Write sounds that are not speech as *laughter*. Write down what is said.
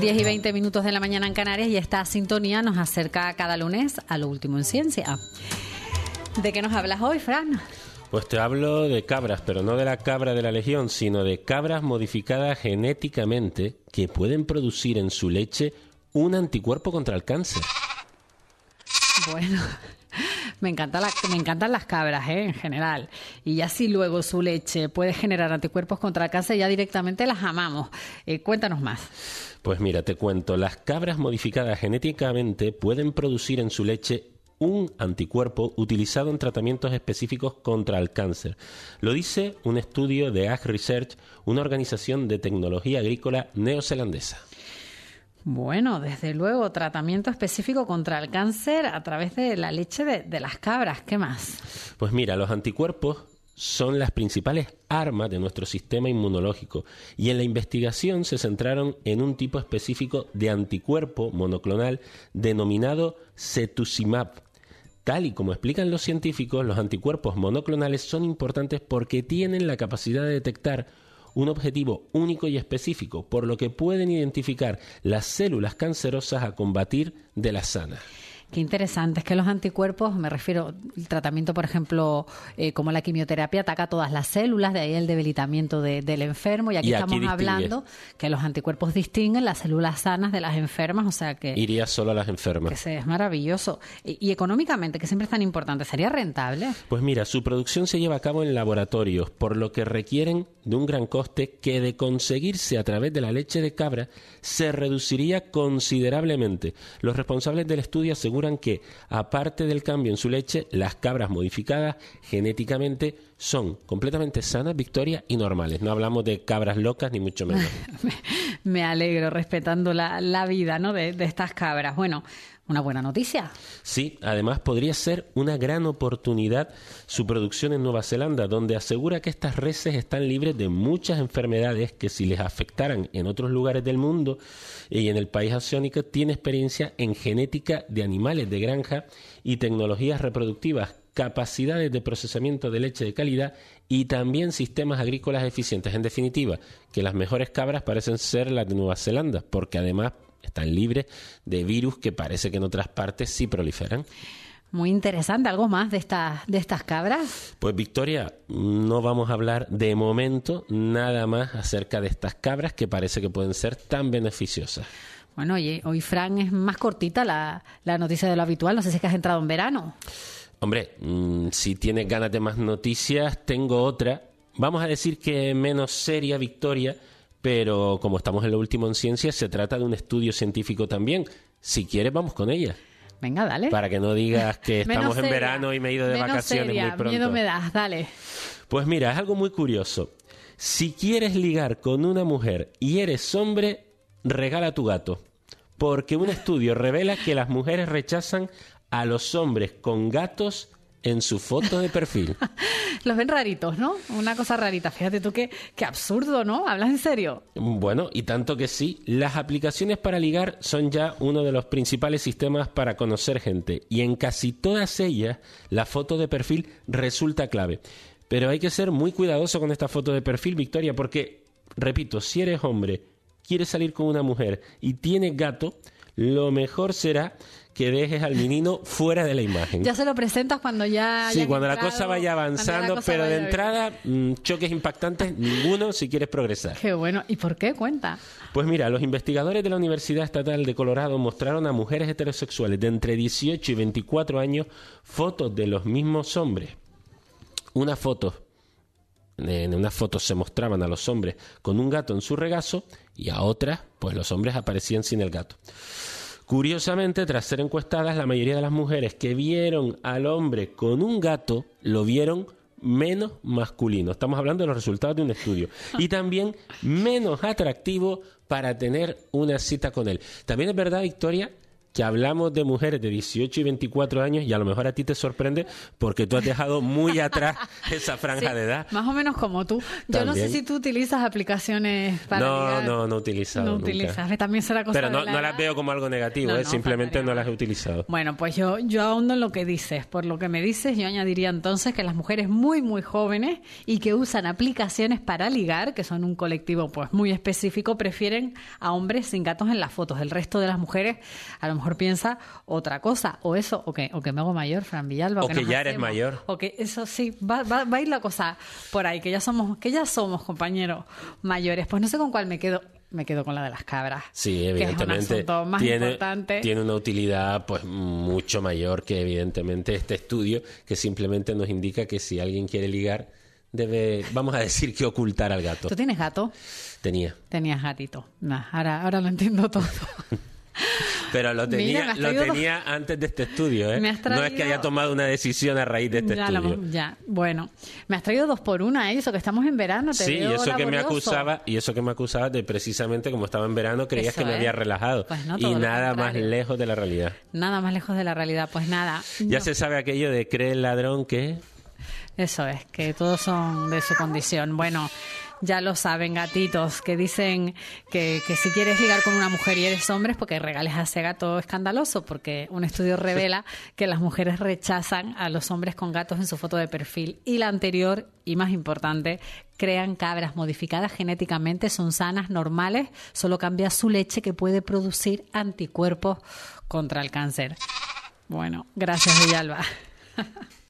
10 y 20 minutos de la mañana en Canarias y esta sintonía nos acerca cada lunes a lo último en ciencia. ¿De qué nos hablas hoy, Fran? Pues te hablo de cabras, pero no de la cabra de la Legión, sino de cabras modificadas genéticamente que pueden producir en su leche un anticuerpo contra el cáncer. Bueno, me, encanta me encantan las cabras, ¿eh? en general. Y ya si luego su leche puede generar anticuerpos contra el cáncer, ya directamente las amamos. Eh, cuéntanos más. Pues mira, te cuento, las cabras modificadas genéticamente pueden producir en su leche un anticuerpo utilizado en tratamientos específicos contra el cáncer. Lo dice un estudio de Ag Research, una organización de tecnología agrícola neozelandesa. Bueno, desde luego, tratamiento específico contra el cáncer a través de la leche de, las cabras. ¿Qué más? Pues mira, los anticuerpos son las principales armas de nuestro sistema inmunológico y en la investigación se centraron en un tipo específico de anticuerpo monoclonal denominado cetuximab. Tal y como explican los científicos, los anticuerpos monoclonales son importantes porque tienen la capacidad de detectar un objetivo único y específico, por lo que pueden identificar las células cancerosas a combatir de las sanas. Qué interesante, es que los anticuerpos, me refiero, el tratamiento, por ejemplo, eh, como la quimioterapia, ataca todas las células, de ahí el debilitamiento del enfermo, y aquí, estamos hablando que los anticuerpos distinguen las células sanas de las enfermas, o sea que... Iría solo a las enfermas. Que es maravilloso. Y, económicamente, que siempre es tan importante, ¿sería rentable? Pues mira, su producción se lleva a cabo en laboratorios, por lo que requieren de un gran coste que de conseguirse a través de la leche de cabra se reduciría considerablemente. Los responsables del estudio que, aparte del cambio en su leche, las cabras modificadas genéticamente son completamente sanas, Victoria, y normales. No hablamos de cabras locas ni mucho menos. *laughs* Me alegro, respetando la, vida ¿no? de, de estas cabras. Bueno, una buena noticia. Sí, además podría ser una gran oportunidad su producción en Nueva Zelanda, donde asegura que estas reses están libres de muchas enfermedades que si les afectaran en otros lugares del mundo y en el país asiático tiene experiencia en genética de animales de granja y tecnologías reproductivas capacidades de procesamiento de leche de calidad y también sistemas agrícolas eficientes. En definitiva, que las mejores cabras parecen ser las de Nueva Zelanda, porque además están libres de virus que parece que en otras partes sí proliferan. Muy interesante. ¿Algo más de, estas de estas cabras? Pues Victoria, no vamos a hablar de momento nada más acerca de estas cabras que parece que pueden ser tan beneficiosas. Bueno, oye, hoy Fran es más cortita la, la noticia de lo habitual. No sé si es que has entrado en verano. Hombre, mm, si tienes ganas de más noticias, tengo otra. Vamos a decir que menos seria, Victoria, pero como estamos en lo último en ciencia, se trata de un estudio científico también. Si quieres, vamos con ella. Venga, dale. Para que no digas que *laughs* estamos en verano y me he ido de vacaciones muy pronto. Miedo me das, dale. Pues mira, es algo muy curioso. Si quieres ligar con una mujer y eres hombre, regala tu gato. Porque un estudio revela que las mujeres rechazan a los hombres con gatos en su foto de perfil. *laughs* Los ven raritos, ¿no? Una cosa rarita. Fíjate tú qué, qué absurdo, ¿no? ¿Hablas en serio? Bueno, y tanto que sí. Las aplicaciones para ligar son ya uno de los principales sistemas para conocer gente. Y en casi todas ellas, la foto de perfil resulta clave. Pero hay que ser muy cuidadoso con esta foto de perfil, Victoria, porque, repito, si eres hombre, quieres salir con una mujer y tienes gato, lo mejor será que dejes al menino fuera de la imagen. Ya se lo presentas cuando ya... Sí, cuando la cosa vaya avanzando, pero de entrada, mm, choques impactantes, ninguno si quieres progresar. Qué bueno. ¿Y por qué? Cuenta. Pues mira, los investigadores de la Universidad Estatal de Colorado mostraron a mujeres heterosexuales de entre 18 y 24 años fotos de los mismos hombres. Una foto en una foto se mostraban a los hombres con un gato en su regazo y a otras, pues los hombres aparecían sin el gato. Curiosamente, tras ser encuestadas, la mayoría de las mujeres que vieron al hombre con un gato lo vieron menos masculino. Estamos hablando de los resultados de un estudio. Y también menos atractivo para tener una cita con él. También es verdad, Victoria, que hablamos de mujeres de 18 y 24 años y a lo mejor a ti te sorprende porque tú has dejado muy atrás *laughs* esa franja de edad. Más o menos como tú. Yo no sé si tú utilizas aplicaciones para No, no, no he utilizado No utilizas. También será cosa Pero no, no las veo como algo negativo, ¿eh? simplemente no las he utilizado. Bueno, pues yo, yo ahondo en lo que dices. Por lo que me dices, yo añadiría entonces que las mujeres muy, muy jóvenes y que usan aplicaciones para ligar, que son un colectivo pues muy específico, prefieren a hombres sin gatos en las fotos. El resto de las mujeres, a lo mejor piensa otra cosa, o eso, o que, o que me hago mayor, Fran Villalba. O, que, ya eres mayor. O que eso sí, va, va, a ir la cosa por ahí, que ya somos, que ya somos compañeros mayores. Pues no sé con cuál me quedo me quedo con la de las cabras. Sí, evidentemente. tiene, tiene una utilidad pues mucho mayor que evidentemente este estudio que simplemente nos indica que si alguien quiere ligar debe, vamos a decir que ocultar al gato. ¿Tú tienes gato? Tenía. Tenías gatito. ahora, ahora lo entiendo todo. *laughs* Pero lo tenía, lo tenía antes de este estudio, ¿eh? No es que haya tomado una decisión a raíz de este estudio. ya, bueno. Me has traído dos por una, ¿eh? Eso que estamos en verano, te Sí, y eso que me acusaba, y eso que me acusaba de precisamente como estaba en verano, creías que me había relajado. Pues y nada más lejos de la realidad. Nada más lejos de la realidad, pues nada. Ya se sabe aquello de cree el ladrón que... Eso es, que todos son de su condición. Bueno, ya lo saben, gatitos, que dicen que, que, si quieres ligar con una mujer y eres hombre, es porque regales a ese gato escandaloso, porque un estudio revela que las mujeres rechazan a los hombres con gatos en su foto de perfil. Y la anterior, y más importante, crean cabras modificadas genéticamente, son sanas, normales, solo cambia su leche que puede producir anticuerpos contra el cáncer. Bueno, gracias Villalba. *laughs*